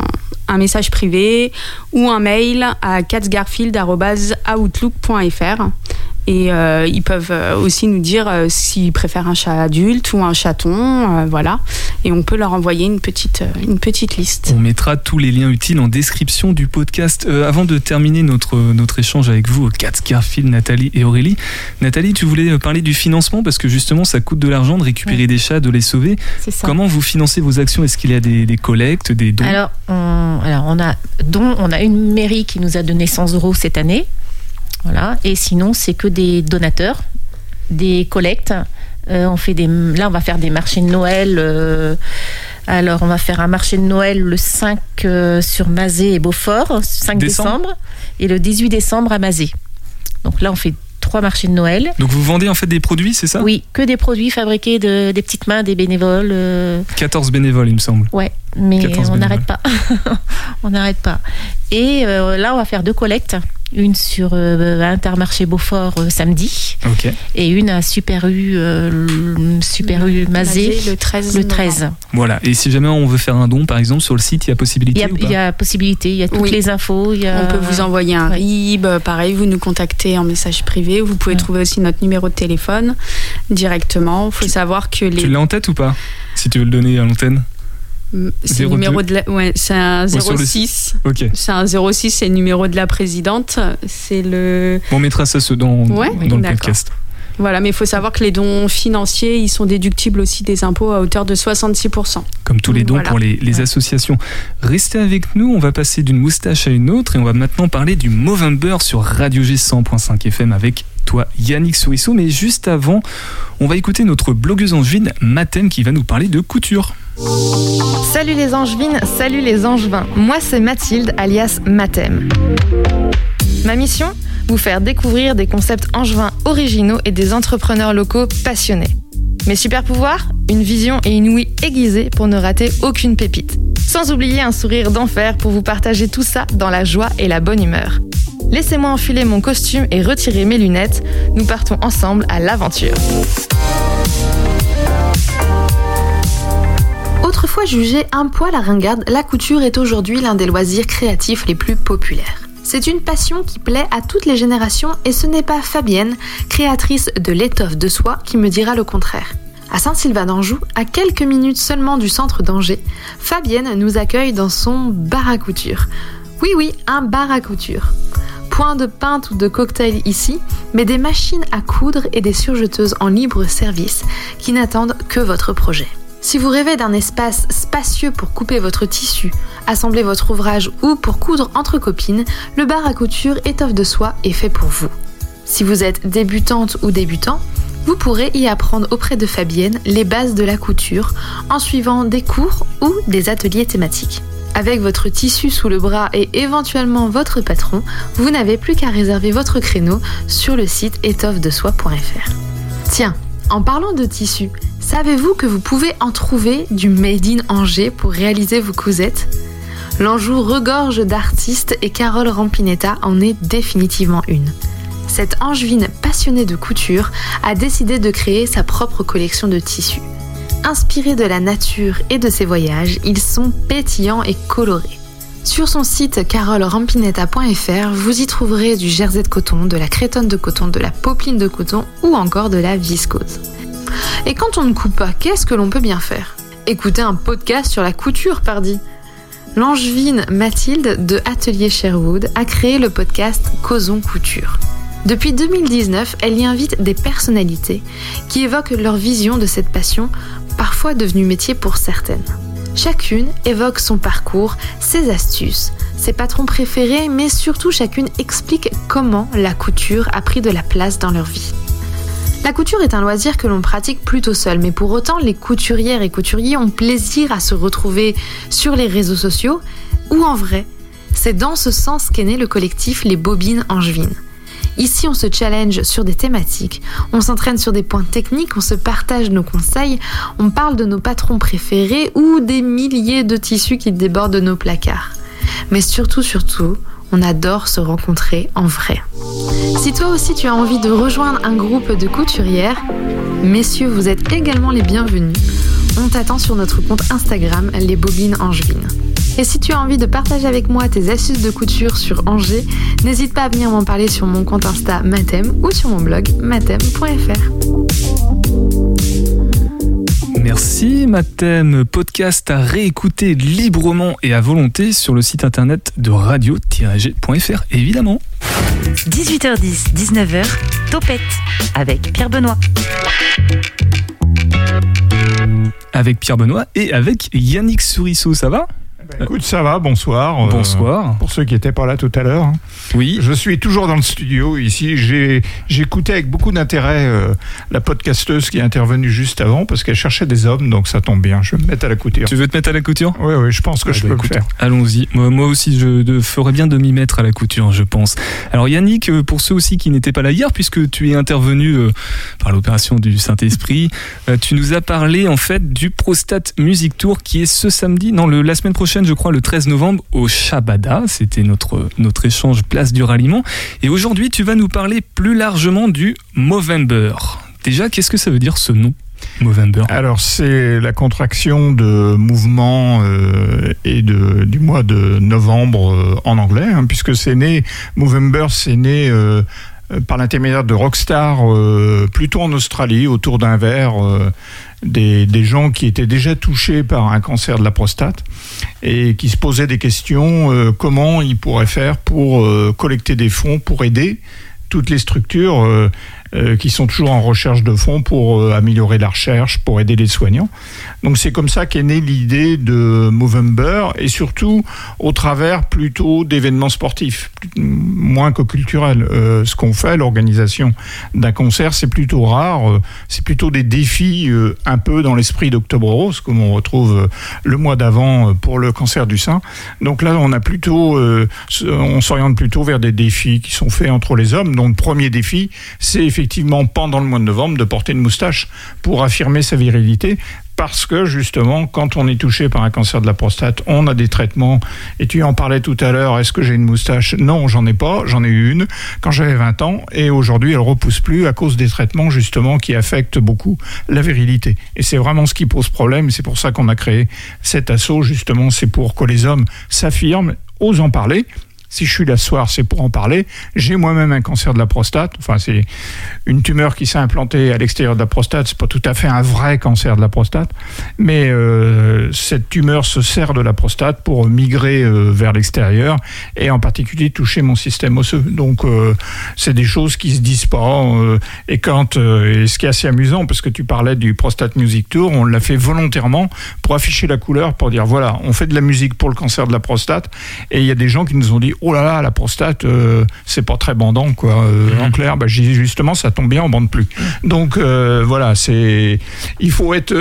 Speaker 4: un message privé ou un mail à catsgarfield.outlook.fr. Et euh, ils peuvent euh, aussi nous dire euh, s'ils préfèrent un chat adulte ou un chaton, euh, voilà. Et on peut leur envoyer une petite, euh, une petite liste.
Speaker 2: On mettra tous les liens utiles en description du podcast. Euh, avant de terminer notre, notre échange avec vous, Kat Garfield, Nathalie et Aurélie, Nathalie, tu voulais parler du financement parce que justement ça coûte de l'argent de récupérer des chats, de les sauver.
Speaker 5: C'est ça.
Speaker 2: Comment vous financez vos actions? Est-ce qu'il y a des, des collectes, des dons?
Speaker 5: Alors, on, alors on a dont on a une mairie qui nous a donné 100 euros cette année, voilà. Et sinon, c'est que des donateurs, des collectes. Euh, on fait des, là, on va faire des marchés de Noël. euh, alors, on va faire un marché de Noël le 5 euh, sur Mazé et Beaufort, 5
Speaker 2: Décembre.
Speaker 5: décembre, et le 18 décembre à Mazé. Donc là, on fait trois marchés de Noël.
Speaker 2: Donc vous vendez en fait des produits, c'est ça?
Speaker 5: Oui, que des produits fabriqués de, des petites mains des bénévoles. euh,
Speaker 2: 14 bénévoles, il me semble.
Speaker 5: Ouais, mais
Speaker 2: 14
Speaker 5: on n'arrête pas. on n'arrête pas. Et là, on va faire deux collectes. Une sur euh, Intermarché Beaufort euh, samedi et une à Super U, euh, le- Super U Mazé
Speaker 4: le 13.
Speaker 5: le 13.
Speaker 2: Voilà. Et si jamais on veut faire un don, par exemple, sur le site, il y a
Speaker 5: Il
Speaker 2: possibilité
Speaker 5: y a,
Speaker 2: ou pas
Speaker 5: il y a possibilité, il y a toutes
Speaker 4: Oui.
Speaker 5: les infos. Il y a...
Speaker 4: On peut vous envoyer un
Speaker 5: ouais.
Speaker 4: RIB, pareil, vous nous contactez en message privé. Vous pouvez
Speaker 5: Ouais.
Speaker 4: trouver aussi notre numéro de téléphone directement. Il faut savoir que
Speaker 2: Tu
Speaker 4: les.
Speaker 2: l'as en tête ou pas Si tu veux le donner à l'antenne.
Speaker 4: C'est le
Speaker 2: 02.
Speaker 4: numéro de la. Ouais, c'est un
Speaker 2: Ou sur le
Speaker 4: 06.
Speaker 2: Ok.
Speaker 4: C'est un 06, c'est le numéro de la présidente. C'est le.
Speaker 2: On mettra ça ce- dans,
Speaker 4: Ouais,
Speaker 2: dans le
Speaker 4: d'accord.
Speaker 2: podcast.
Speaker 4: Voilà, mais il faut savoir que les dons financiers, ils sont déductibles aussi des impôts à hauteur de 66%.
Speaker 2: Comme tous les dons
Speaker 4: Voilà.
Speaker 2: pour les, les
Speaker 5: Ouais.
Speaker 2: associations. Restez avec nous, on va passer d'une moustache à une autre et on va maintenant parler du Movember sur Radio G 100.5 FM avec toi Yannick Souissot. Mais juste avant, on va écouter notre blogueuse angevine Mathène qui va nous parler de couture.
Speaker 9: Salut les angevines, salut les angevins. Moi c'est Mathilde alias Mathem. Ma mission Vous faire découvrir des concepts angevins originaux et des entrepreneurs locaux passionnés. Mes super pouvoirs Une vision et une ouïe aiguisée pour ne rater aucune pépite. Sans oublier un sourire d'enfer pour vous partager tout ça dans la joie et la bonne humeur. Laissez-moi enfiler mon costume et retirer mes lunettes. Nous partons ensemble à l'aventure.
Speaker 10: Autrefois jugée un poil à ringarde, la couture est aujourd'hui l'un des loisirs créatifs les plus populaires. C'est une passion qui plaît à toutes les générations et ce n'est pas Fabienne, créatrice de l'étoffe de soie, qui me dira le contraire. À Saint-Sylvain d'Anjou, à quelques minutes seulement du centre d'Angers, Fabienne nous accueille dans son bar à couture. Oui oui, un bar à couture. Point de pinte ou de cocktail ici, mais des machines à coudre et des surjeteuses en libre service qui n'attendent que votre projet. Si vous rêvez d'un espace spacieux pour couper votre tissu, assembler votre ouvrage ou pour coudre entre copines, le bar à couture étoffe de soie est fait pour vous. Si vous êtes débutante ou débutant, vous pourrez y apprendre auprès de Fabienne les bases de la couture en suivant des cours ou des ateliers thématiques. Avec votre tissu sous le bras et éventuellement votre patron, vous n'avez plus qu'à réserver votre créneau sur le site étoffedesoie.fr. Tiens, en parlant de tissu, savez-vous que vous pouvez en trouver du Made in Angers pour réaliser vos cousettes L'Anjou regorge d'artistes et Carole Rampinetta en est définitivement une. Cette angevine passionnée de couture a décidé de créer sa propre collection de tissus. Inspirés de la nature et de ses voyages, ils sont pétillants et colorés. Sur son site carolrampinetta.fr, vous y trouverez du jersey de coton, de la crétonne de coton, de la popeline de coton ou encore de la viscose. Et quand on ne coupe pas, qu'est-ce que l'on peut bien faire? Écouter un podcast sur la couture, pardi. L'angevine Mathilde de Atelier Sherwood a créé le podcast Causons Couture. Depuis 2019, elle y invite des personnalités qui évoquent leur vision de cette passion, parfois devenue métier pour certaines. Chacune évoque son parcours, ses astuces, ses patrons préférés, mais surtout chacune explique comment la couture a pris de la place dans leur vie. La couture est un loisir que l'on pratique plutôt seul, mais pour autant, les couturières et couturiers ont plaisir à se retrouver sur les réseaux sociaux ou en vrai. C'est dans ce sens qu'est né le collectif Les Bobines Angevines. Ici, on se challenge sur des thématiques, on s'entraîne sur des points techniques, on se partage nos conseils, on parle de nos patrons préférés ou des milliers de tissus qui débordent de nos placards. Mais surtout, surtout, on adore se rencontrer en vrai. Si toi aussi tu as envie de rejoindre un groupe de couturières, messieurs, vous êtes également les bienvenus. On t'attend sur notre compte Instagram, les bobines angevines. Et si tu as envie de partager avec moi tes astuces de couture sur Angers, n'hésite pas à venir m'en parler sur mon compte Insta Matem ou sur mon blog matem.fr.
Speaker 2: Merci Mathème, podcast à réécouter librement et à volonté sur le site internet de radio-g.fr évidemment.
Speaker 1: 18h10, 19h, Topette avec Pierre Benoît.
Speaker 2: Avec Pierre Benoît et avec Yannick Sourisseau, ça va?
Speaker 3: Écoute, ça va, bonsoir. Euh,
Speaker 2: Bonsoir.
Speaker 3: pour ceux qui n'étaient pas là tout à l'heure. hein.
Speaker 2: Oui.
Speaker 3: Je suis toujours dans le studio ici. J'ai j'écoutais avec beaucoup d'intérêt euh, la podcasteuse qui est intervenue juste avant parce qu'elle cherchait des hommes, donc ça tombe bien. Je vais me mettre à la couture.
Speaker 2: Tu veux te mettre à la couture?
Speaker 3: Oui, oui, je pense que
Speaker 2: Ah
Speaker 3: je
Speaker 2: bah
Speaker 3: peux
Speaker 2: écoute,
Speaker 3: le faire.
Speaker 2: Allons-y. Moi, moi aussi, je de- ferais bien de m'y mettre à la couture, je pense. Alors Yannick, euh, pour ceux aussi qui n'étaient pas là hier, puisque tu es intervenu euh, par l'opération du Saint-Esprit, tu nous as parlé en fait du Prostate Music Tour qui est ce samedi, non, le, la semaine prochaine, je crois, le 13 novembre au Shabada. C'était notre, notre échange place du ralliement. Et aujourd'hui, tu vas nous parler plus largement du Movember. Déjà, qu'est-ce que ça veut dire ce nom Movember?
Speaker 3: Alors, c'est la contraction de mouvement euh, et de, du mois de novembre euh, en anglais, hein, puisque c'est né, Movember, c'est né euh, par l'intermédiaire de Rockstar, euh, plutôt en Australie, autour d'un verre, euh, des, des gens qui étaient déjà touchés par un cancer de la prostate et qui se posaient des questions, euh, comment ils pourraient faire pour euh, collecter des fonds, pour aider toutes les structures euh, qui sont toujours en recherche de fonds pour euh, améliorer la recherche, pour aider les soignants. Donc c'est comme ça qu'est née l'idée de Movember et surtout au travers plutôt d'événements sportifs, moins que culturels. Euh, ce qu'on fait, l'organisation d'un concert, c'est plutôt rare. C'est plutôt des défis un peu dans l'esprit d'Octobre Rose, comme on retrouve le mois d'avant pour le cancer du sein. Donc là, on a plutôt, on s'oriente plutôt vers des défis qui sont faits entre les hommes. Donc le premier défi, c'est effectivement pendant le mois de novembre de porter une moustache pour affirmer sa virilité. Parce que justement, quand on est touché par un cancer de la prostate, on a des traitements. Et tu en parlais tout à l'heure. Est-ce que j'ai une moustache? Non, j'en ai pas. J'en ai eu une quand j'avais 20 ans. Et aujourd'hui, elle repousse plus à cause des traitements justement qui affectent beaucoup la virilité. Et c'est vraiment ce qui pose problème. C'est pour ça qu'on a créé cet assaut. Justement, c'est pour que les hommes s'affirment, osent en parler. Si je suis là ce soir, c'est pour en parler. J'ai moi-même un cancer de la prostate. Enfin, c'est une tumeur qui s'est implantée à l'extérieur de la prostate. C'est pas tout à fait un vrai cancer de la prostate, mais euh, cette tumeur se sert de la prostate pour migrer euh, vers l'extérieur et en particulier toucher mon système osseux. Donc, euh, c'est des choses qui se disent pas. euh, et quand, et ce qui est assez amusant, parce que tu parlais du Prostate Music Tour, on l'a fait volontairement pour afficher la couleur, pour dire voilà, on fait de la musique pour le cancer de la prostate. Et il y a des gens qui nous ont dit oh là là, la prostate, euh, c'est pas très bandant, quoi. Euh, En clair, bah, justement, ça tombe bien, on bande plus. Donc euh, voilà, c'est, il faut être.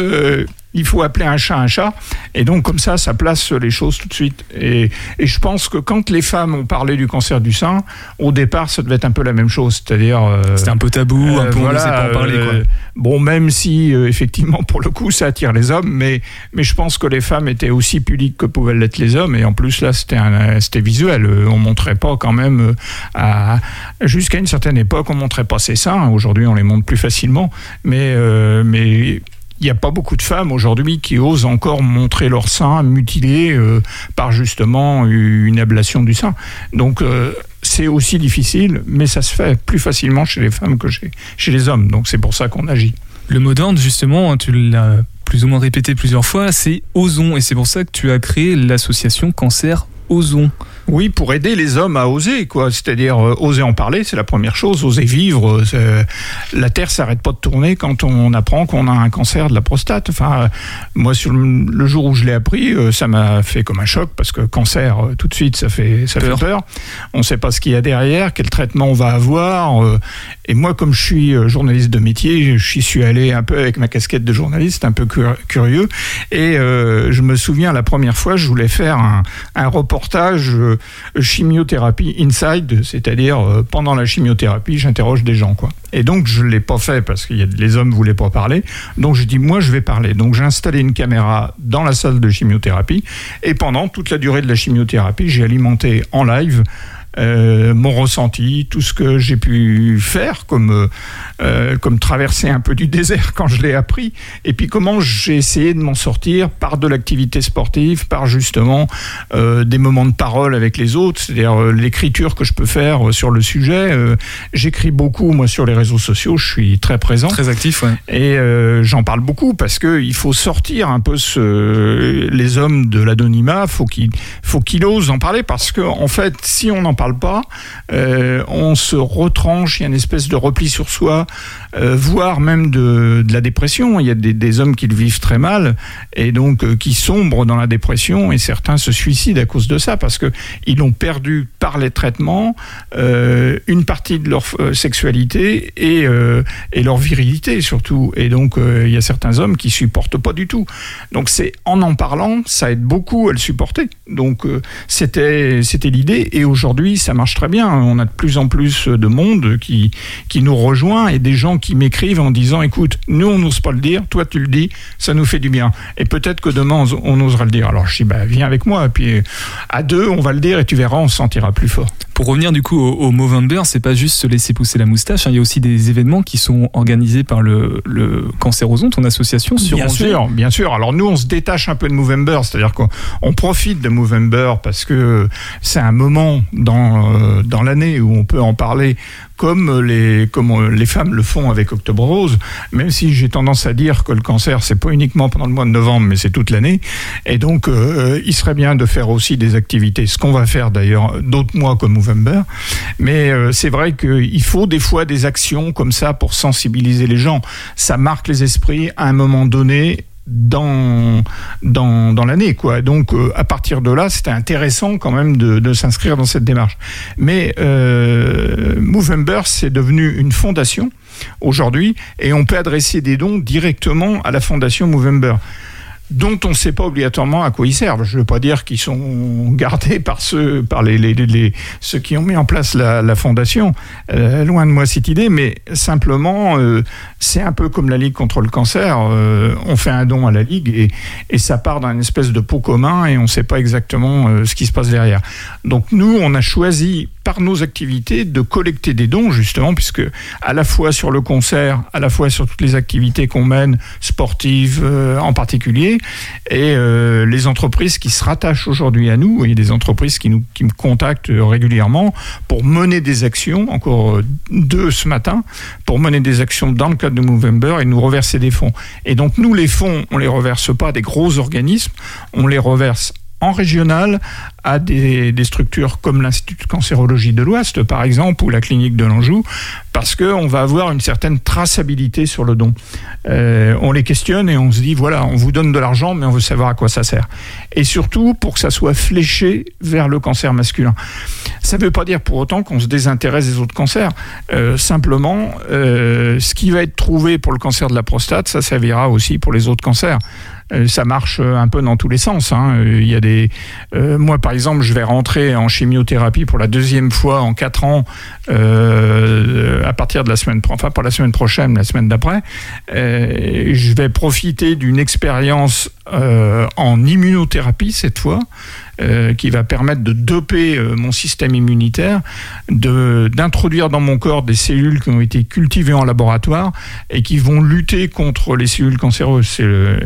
Speaker 3: Euh, il faut appeler un chat un chat, et donc comme ça, ça place les choses tout de suite. Et, et je pense que quand les femmes ont parlé du cancer du sein, au départ, ça devait être un peu la même chose, c'est-à-dire. euh,
Speaker 2: C'était un peu tabou, un peu on ne sait pas en parler. Quoi.
Speaker 3: euh, Bon, même si euh, effectivement pour le coup ça attire les hommes, mais mais je pense que les femmes étaient aussi pudiques que pouvaient l'être les hommes, et en plus là c'était visuel. Euh, On montrait pas quand même euh, à jusqu'à une certaine époque on montrait pas ses seins. Aujourd'hui on les montre plus facilement, mais euh, mais il n'y a pas beaucoup de femmes aujourd'hui qui osent encore montrer leur sein mutilé euh, par justement une ablation du sein. Donc euh, c'est aussi difficile, mais ça se fait plus facilement chez les femmes que chez, chez les hommes. Donc c'est pour ça qu'on agit.
Speaker 2: Le mot d'ordre, justement, hein, tu l'as plus ou moins répété plusieurs fois, c'est Osons. Et c'est pour ça que tu as créé l'association Cancer Osons.
Speaker 3: Oui, pour aider les hommes à oser, quoi. C'est-à-dire euh, oser en parler, c'est la première chose. Oser vivre. euh, la Terre s'arrête pas de tourner quand on apprend qu'on a un cancer de la prostate. Enfin, euh, moi, sur le, le jour où je l'ai appris, ça m'a fait comme un choc parce que cancer, tout de suite, ça fait ça
Speaker 2: Peur.
Speaker 3: fait peur. On ne sait pas ce qu'il y a derrière, quel traitement on va avoir. Et moi, comme je suis euh, journaliste de métier, je suis allé un peu avec ma casquette de journaliste, un peu cur- curieux. Et euh, je me souviens la première fois, je voulais faire un, reportage euh, chimiothérapie inside, c'est-à-dire pendant la chimiothérapie, j'interroge des gens, quoi. Et donc je l'ai pas fait parce que les hommes voulaient pas parler. Donc je dis moi je vais parler. Donc j'ai installé une caméra dans la salle de chimiothérapie et pendant toute la durée de la chimiothérapie, j'ai alimenté en live euh, mon ressenti, tout ce que j'ai pu faire, comme, euh, comme traverser un peu du désert quand je l'ai appris, et puis comment j'ai essayé de m'en sortir par de l'activité sportive, par justement euh, des moments de parole avec les autres, c'est-à-dire l'écriture que je peux faire sur le sujet. J'écris beaucoup, moi, sur les réseaux sociaux, je suis très présent.
Speaker 2: Très actif, ouais.
Speaker 3: Et j'en parle beaucoup parce que il faut sortir un peu ce, les hommes de l'anonymat. Faut qu'ils, faut qu'ils osent en parler parce que en fait, si on n'en parle pas, euh, on se retranche. Il y a une espèce de repli sur soi, euh, voire même de, la dépression. Il y a des, hommes qui le vivent très mal et donc euh, qui sombrent dans la dépression et certains se suicident à cause de ça parce que ils ont perdu par les traitements une partie de leur sexualité et, leur virilité surtout. Et donc il y a certains hommes qui supportent pas du tout. Donc c'est en en parlant, ça aide beaucoup à le supporter. Donc c'était l'idée et aujourd'hui ça marche très bien. On a de plus en plus de monde qui qui nous rejoint et des gens qui m'écrivent en disant écoute nous on n'ose pas le dire, toi tu le dis, ça nous fait du bien. Et peut-être que demain on, on osera le dire. Alors je dis bah viens avec moi et puis à deux on va le dire et tu verras on se sentira plus fort.
Speaker 2: Pour revenir du coup au, au Movember, c'est pas juste se laisser pousser la moustache, hein, il y a aussi des événements qui sont organisés par le, le ondes, ton association sur
Speaker 3: bien
Speaker 2: Angers.
Speaker 3: sûr, bien sûr. Alors nous, on se détache un peu de Movember, c'est-à-dire qu'on on profite de Movember parce que c'est un moment dans euh, dans l'année où on peut en parler comme les comme euh, les femmes le font avec Octobre Rose. Même si j'ai tendance à dire que le cancer c'est pas uniquement pendant le mois de novembre, mais c'est toute l'année. Et donc, euh, il serait bien de faire aussi des activités, ce qu'on va faire d'ailleurs d'autres mois comme Movember. Mais c'est vrai qu'il faut des fois des actions comme ça pour sensibiliser les gens. Ça marque les esprits à un moment donné dans dans, dans l'année quoi. Donc euh, à partir de là c'était intéressant quand même de, de s'inscrire dans cette démarche. Mais euh, Movember c'est devenu une fondation aujourd'hui et on peut adresser des dons directement à la fondation Movember dont on ne sait pas obligatoirement à quoi ils servent. Je ne veux pas dire qu'ils sont gardés par ceux, par les, les, ceux qui ont mis en place la, fondation. Euh, loin de moi cette idée, mais simplement, euh, c'est un peu comme la Ligue contre le cancer. Euh, on fait un don à la Ligue et, ça part d'un espèce de pot commun et on ne sait pas exactement ce qui se passe derrière. Donc nous, on a choisi par nos activités de collecter des dons justement puisque à la fois sur le concert, à la fois sur toutes les activités qu'on mène sportives en particulier et euh, les entreprises qui se rattachent aujourd'hui à nous, a des entreprises qui nous qui me contactent régulièrement pour mener des actions, encore euh, deux ce matin, pour mener des actions dans le cadre de Movember et nous reverser des fonds. Et donc nous les fonds, on les reverse pas à des gros organismes, on les reverse en régional à des, structures comme l'Institut de cancérologie de l'Ouest, par exemple, ou la clinique de l'Anjou, parce qu'on va avoir une certaine traçabilité sur le don. Euh, on les questionne et on se dit, voilà, on vous donne de l'argent, mais on veut savoir à quoi ça sert. Et surtout, pour que ça soit fléché vers le cancer masculin. Ça ne veut pas dire pour autant qu'on se désintéresse des autres cancers. Euh, simplement, euh, ce qui va être trouvé pour le cancer de la prostate, ça servira aussi pour les autres cancers. Euh, ça marche euh, un peu dans tous les sens. hein. Euh, Il y a des, moi par exemple, je vais rentrer en chimiothérapie pour la deuxième fois en quatre ans à partir de la semaine, enfin pas la semaine prochaine, la semaine d'après. Je vais profiter d'une expérience en immunothérapie cette fois, euh, qui va permettre de doper euh, mon système immunitaire, d'introduire dans mon corps des cellules qui ont été cultivées en laboratoire et qui vont lutter contre les cellules cancéreuses.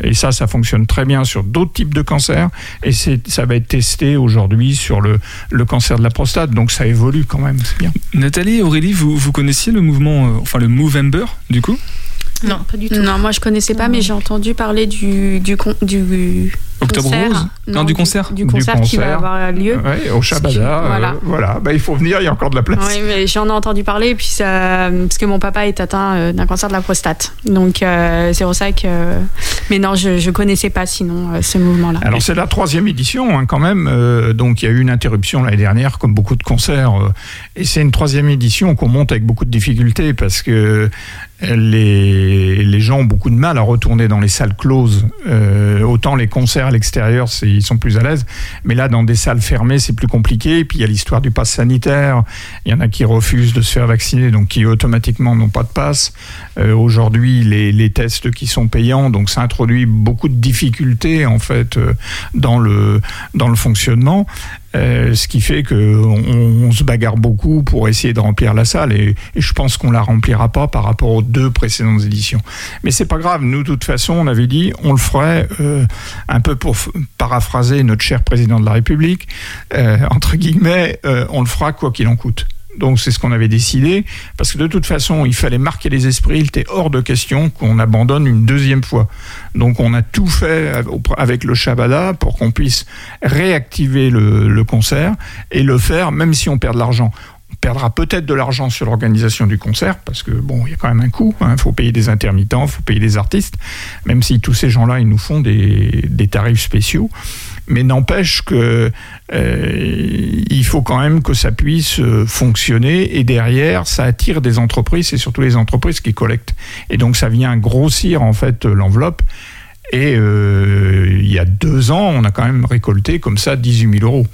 Speaker 3: Et ça, ça fonctionne très bien sur d'autres types de cancers et ça va être testé aujourd'hui sur le, le cancer de la prostate. Donc ça évolue quand même, c'est bien.
Speaker 2: Nathalie, Aurélie, vous, vous connaissiez le mouvement, euh, enfin le Movember, du coup?
Speaker 5: Non, pas du tout.
Speaker 4: Non, moi je connaissais pas, mais j'ai entendu parler du du con- du
Speaker 2: Octobre
Speaker 4: concert.
Speaker 2: Rose Non, du concert.
Speaker 4: du concert qui va avoir lieu.
Speaker 3: Ouais, au Shabada, euh,
Speaker 4: Voilà.
Speaker 3: voilà. Bah, il faut venir, il y a encore de la place.
Speaker 4: Oui, mais j'en ai entendu parler, et puis ça, parce que mon papa est atteint euh, d'un cancer de la prostate. Donc euh, c'est pour ça que. Mais non, je je connaissais pas sinon euh, ce mouvement-là.
Speaker 3: Alors c'est la troisième édition hein, quand même, euh, donc il y a eu une interruption l'année dernière comme beaucoup de concerts, euh, et c'est une troisième édition qu'on monte avec beaucoup de difficultés parce que les, gens ont beaucoup de mal à retourner dans les salles closes. Euh, autant les concerts à l'extérieur, ils sont plus à l'aise, mais là dans des salles fermées, c'est plus compliqué. Puis il y a l'histoire du pass sanitaire. Il y en a qui refusent de se faire vacciner, donc qui automatiquement n'ont pas de passe. Euh, Aujourd'hui, les, les tests qui sont payants, donc ça introduit beaucoup de difficultés en fait euh, dans le dans le fonctionnement. Euh, ce qui fait que on, se bagarre beaucoup pour essayer de remplir la salle et, je pense qu'on la remplira pas par rapport aux deux précédentes éditions. Mais c'est pas grave. Nous, de toute façon, on avait dit on le ferait euh, un peu pour paraphraser notre cher président de la République euh, entre guillemets, on le fera quoi qu'il en coûte. Donc c'est ce qu'on avait décidé, parce que de toute façon, il fallait marquer les esprits, il était hors de question qu'on abandonne une deuxième fois. Donc on a tout fait avec le Shabada pour qu'on puisse réactiver le, concert et le faire même si on perd de l'argent. On perdra peut-être de l'argent sur l'organisation du concert, parce que bon, il y a quand même un coût, il faut payer des intermittents, il faut payer des artistes, même si tous ces gens-là, ils nous font des tarifs spéciaux. Mais n'empêche que euh, il faut quand même que ça puisse euh, fonctionner et derrière ça attire des entreprises, c'est surtout les entreprises qui collectent. Et donc ça vient grossir en fait l'enveloppe. Et euh, il y a deux ans, on a quand même récolté comme ça 18 000 euros.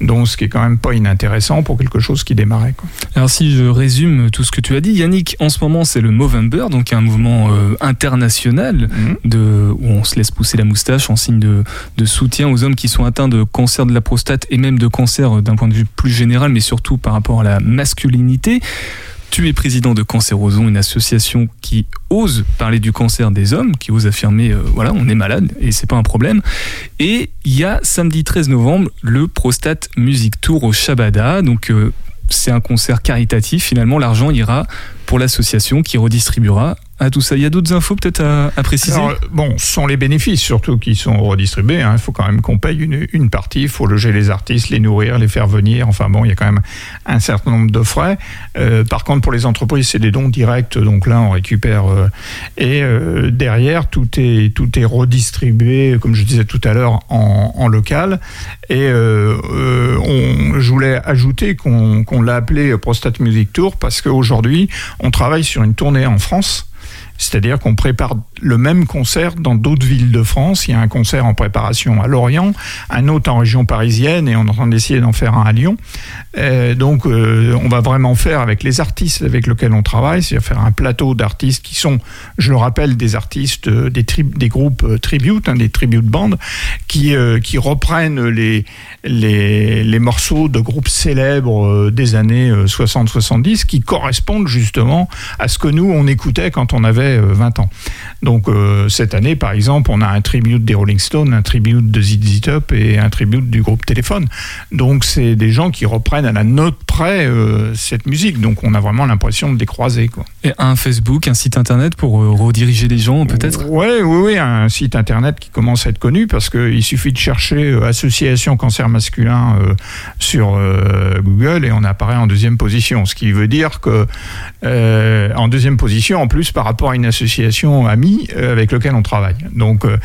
Speaker 3: Donc ce qui est quand même pas inintéressant pour quelque chose qui démarrait. Quoi.
Speaker 2: Alors si je résume tout ce que tu as dit, Yannick, en ce moment c'est le Movember, donc un mouvement euh, international de, où on se laisse pousser la moustache en signe de, de soutien aux hommes qui sont atteints de cancer de la prostate et même de cancer euh, d'un point de vue plus général, mais surtout par rapport à la masculinité. Tu es président de Cancérosons, une association qui ose parler du cancer des hommes, qui ose affirmer, euh, voilà, on est malade et c'est pas un problème. Et il y a samedi 13 novembre le Prostate Music Tour au Shabada, donc euh, c'est un concert caritatif. Finalement, l'argent ira pour l'association qui redistribuera à tout ça. Il y a d'autres infos peut-être à, préciser
Speaker 3: Bon, ce sont les bénéfices surtout qui sont redistribués. hein. Il faut quand même qu'on paye une, une partie. Il faut loger les artistes, les nourrir, les faire venir. Enfin bon, il y a quand même un certain nombre de frais. Euh, par contre, pour les entreprises, c'est des dons directs. Donc là, on récupère. euh, et euh, derrière, tout est, tout est redistribué, comme je disais tout à l'heure, en, local. Et je voulais ajouter qu'on qu'on l'a appelé Prostate Music Tour parce qu'aujourd'hui, on travaille sur une tournée en France. C'est-à-dire qu'on prépare le même concert dans d'autres villes de France. Il y a un concert en préparation à Lorient, un autre en région parisienne, et on est en train d'essayer d'en faire un à Lyon. Euh, donc, euh, on va vraiment faire avec les artistes avec lesquels on travaille, c'est-à-dire faire un plateau d'artistes qui sont, je le rappelle, des artistes, euh, des, tri- des groupes euh, tribute, hein, des tribute bands, qui, qui reprennent les, les, les morceaux de groupes célèbres des années 60-70, qui correspondent justement à ce que nous, on écoutait quand on avait euh, 20 ans. Donc euh, cette année, par exemple, on a un tribute des Rolling Stones, un tribute de ZZ Top et un tribute du groupe Téléphone. Donc c'est des gens qui reprennent à la note près euh, cette musique. Donc on a vraiment l'impression de les croiser. Quoi.
Speaker 2: Et un Facebook, un site internet pour euh, rediriger les gens peut-être?
Speaker 3: Oui, oui, oui, un site internet qui commence à être connu parce qu'il suffit de chercher euh, Association Cancer Masculin euh, sur euh, Google et on apparaît en deuxième position. Ce qui veut dire que euh, en deuxième position, en plus par rapport à une association amie euh, avec laquelle on travaille. Donc euh,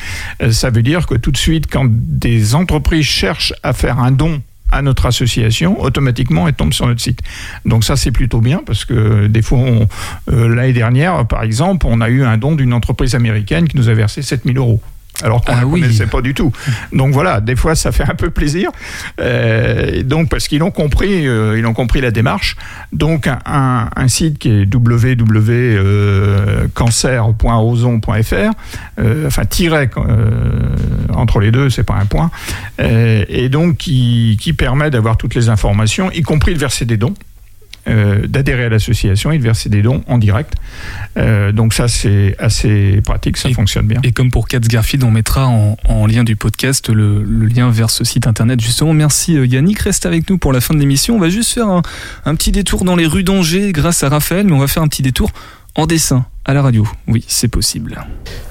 Speaker 3: ça veut dire que tout de suite, quand des entreprises cherchent à faire un don à notre association, automatiquement, elle tombe sur notre site. Donc ça, c'est plutôt bien parce que des fois, euh, l'année dernière, par exemple, on a eu un don d'une entreprise américaine qui nous a versé 7000 euros. Alors qu'on
Speaker 2: Ah
Speaker 3: ne
Speaker 2: oui.
Speaker 3: connaissait pas du tout. Donc voilà, des fois ça fait un peu plaisir. Euh, donc parce qu'ils ont compris, euh, ils ont compris la démarche. Donc un, un- un site qui est www.cancer.ozon.fr, euh, enfin tiret entre les deux, c'est pas un point, et donc qui, qui permet d'avoir toutes les informations, y compris de verser des dons. Euh, d'adhérer à l'association et de verser des dons en direct. Euh, donc ça c'est assez pratique, ça fonctionne bien.
Speaker 2: Et comme pour Cats Garfield, on mettra en, en lien du podcast le, le lien vers ce site internet. Justement, merci euh, Yannick. Reste avec nous pour la fin de l'émission. On va juste faire un, un petit détour dans les rues d'Angers grâce à Raphaël, mais on va faire un petit détour en dessin à la radio. Oui, c'est possible.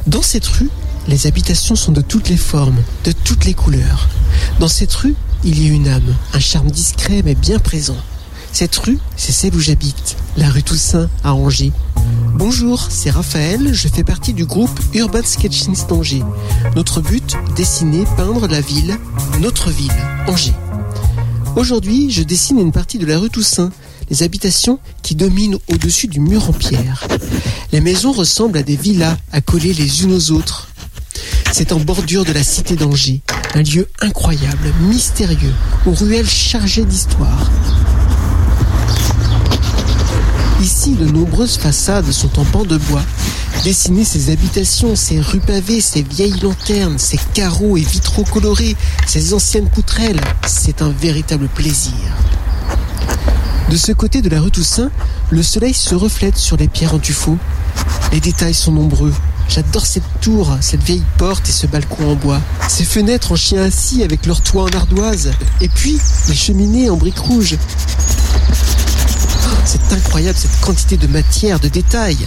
Speaker 11: Dans cette rue, les habitations sont de toutes les formes, de toutes les couleurs. Dans cette rue, il y a une âme, un charme discret mais bien présent. Cette rue, c'est celle où j'habite, la rue Toussaint à Angers. Bonjour, c'est Raphaël, je fais partie du groupe Urban Sketchings d'Angers. Notre but, dessiner, peindre la ville, notre ville, Angers. Aujourd'hui, je dessine une partie de la rue Toussaint, les habitations qui dominent au-dessus du mur en pierre. Les maisons ressemblent à des villas accolées les unes aux autres. C'est en bordure de la cité d'Angers, un lieu incroyable, mystérieux, aux ruelles chargées d'histoire. Ici, de nombreuses façades sont en pan de bois. Dessiner ces habitations, ces rues pavées, ces vieilles lanternes, ces carreaux et vitraux colorés, ces anciennes poutrelles, c'est un véritable plaisir. De ce côté de la rue Toussaint, le soleil se reflète sur les pierres en tuffeau. Les détails sont nombreux. J'adore cette tour, cette vieille porte et ce balcon en bois. Ces fenêtres en chien assis avec leur toit en ardoise. Et puis, les cheminées en briques rouges. C'est incroyable cette quantité de matière, de détails.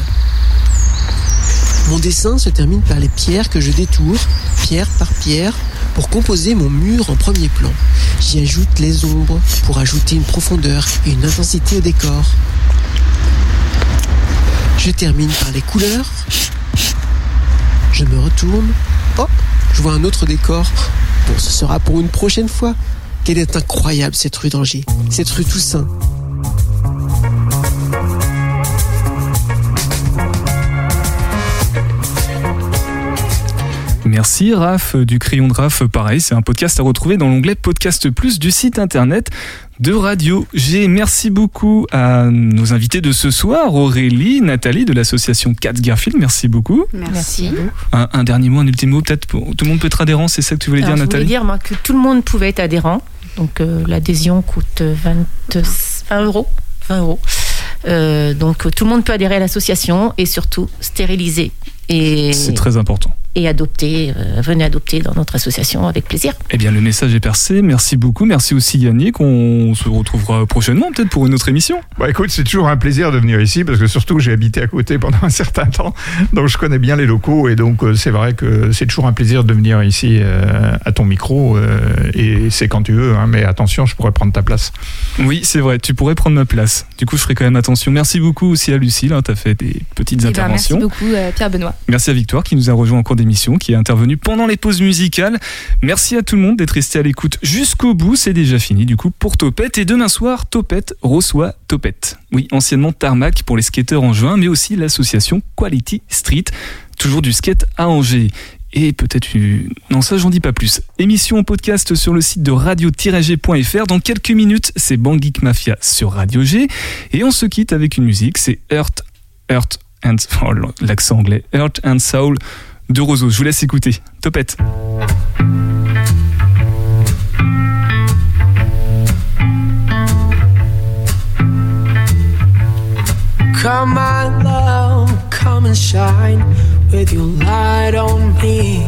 Speaker 11: Mon dessin se termine par les pierres que je détourne, pierre par pierre, pour composer mon mur en premier plan. J'y ajoute les ombres pour ajouter une profondeur et une intensité au décor. Je termine par les couleurs. Je me retourne. Oh, je vois un autre décor. Bon, ce sera pour une prochaine fois. Quelle est incroyable cette rue d'Angers, cette rue Toussaint.
Speaker 2: Merci Raph du crayon de Raph. Pareil, c'est un podcast à retrouver dans l'onglet Podcast Plus du site internet de Radio G. Merci beaucoup à nos invités de ce soir, Aurélie, Nathalie de l'association Cats Garfield. Merci beaucoup.
Speaker 4: Merci.
Speaker 2: Un, un dernier mot, un ultime mot, peut-être pour- tout le monde peut être adhérent, c'est ça que tu voulais
Speaker 5: Alors,
Speaker 2: dire
Speaker 5: je voulais
Speaker 2: Nathalie
Speaker 5: dire moi, que tout le monde pouvait être adhérent. Donc euh, l'adhésion coûte 20, 20 euros. 20 euros. Euh, donc tout le monde peut adhérer à l'association et surtout stériliser et,
Speaker 2: C'est très important.
Speaker 5: Et adopter. euh, venez adopter dans notre association avec plaisir.
Speaker 2: Eh bien, le message est percé. Merci beaucoup. Merci aussi Yannick. On se retrouvera prochainement, peut-être pour une autre émission.
Speaker 3: Bah écoute, c'est toujours un plaisir de venir ici parce que surtout j'ai habité à côté pendant un certain temps, donc je connais bien les locaux et donc euh, c'est vrai que c'est toujours un plaisir de venir ici euh, à ton micro euh, et c'est quand tu veux, hein, mais attention, je pourrais prendre ta place.
Speaker 2: Oui, c'est vrai. Tu pourrais prendre ma place. Du coup, je ferai quand même attention. Merci beaucoup aussi à Lucille. Tu as fait des petites
Speaker 12: Eh ben, merci
Speaker 2: interventions.
Speaker 12: beaucoup, euh, Pierre Benoît.
Speaker 2: Merci à Victoire qui nous a rejoint en cours d'émission, qui est intervenu pendant les pauses musicales. Merci à tout le monde d'être resté à l'écoute jusqu'au bout. C'est déjà fini du coup pour Topette. Et demain soir, Topette reçoit Topette. Oui, anciennement Tarmac pour les skateurs en juin, mais aussi l'association Quality Street, toujours du skate à Angers. Et peut-être une... Non, ça, j'en dis pas plus. Émission en podcast sur le site de radio-g.fr. Dans quelques minutes, c'est Bangik Mafia sur Radio G. Et on se quitte avec une musique, c'est Earth, Earth and... oh, l'accent anglais. Earth and Soul de Roseau. Je vous laisse écouter. Topette.
Speaker 13: Come on, love, come and shine with your light on me.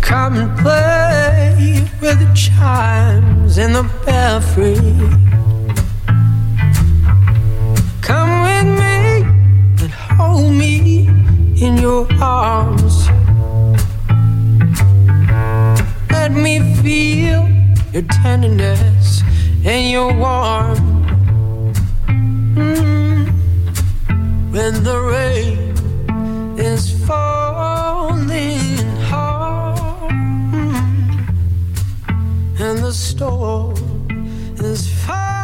Speaker 13: Come and play with the chimes in the belfry. Come with me and hold me in your arms. Let me feel your tenderness and your warmth. Mm. When the rain is falling hard mm. and the storm is far